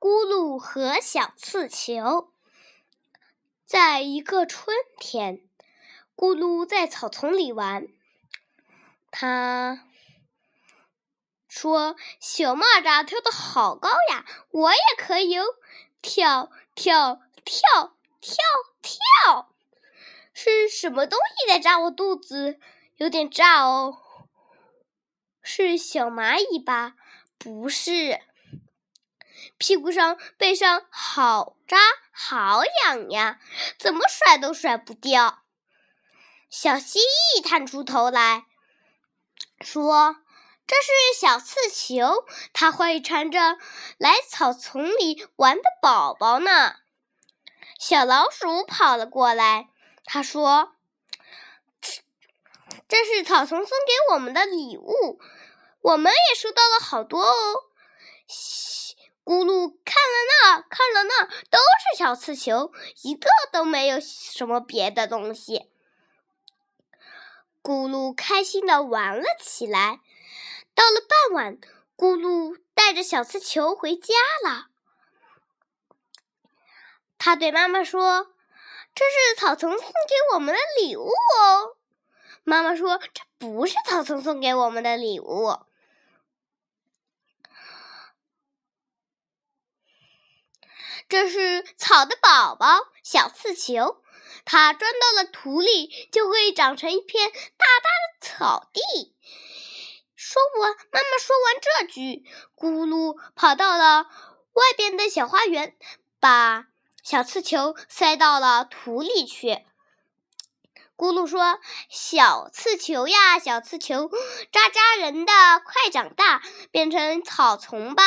咕噜和小刺球。在一个春天，咕噜在草丛里玩。他说：“小蚂蚱跳得好高呀，我也可以哦！跳跳跳跳跳！是什么东西在扎我肚子？有点炸哦。是小蚂蚁吧？不是。”屁股上、背上好扎，好痒呀，怎么甩都甩不掉。小蜥蜴探出头来说：“这是小刺球，它会缠着来草丛里玩的宝宝呢。”小老鼠跑了过来，他说：“这是草丛送给我们的礼物，我们也收到了好多哦。”咕噜看了那，看了那，都是小刺球，一个都没有什么别的东西。咕噜开心的玩了起来。到了傍晚，咕噜带着小刺球回家了。他对妈妈说：“这是草丛送给我们的礼物哦。”妈妈说：“这不是草丛送给我们的礼物。”这是草的宝宝，小刺球。它钻到了土里，就会长成一片大大的草地。说完，妈妈说完这句，咕噜跑到了外边的小花园，把小刺球塞到了土里去。咕噜说：“小刺球呀，小刺球，扎扎人的，快长大，变成草丛吧。”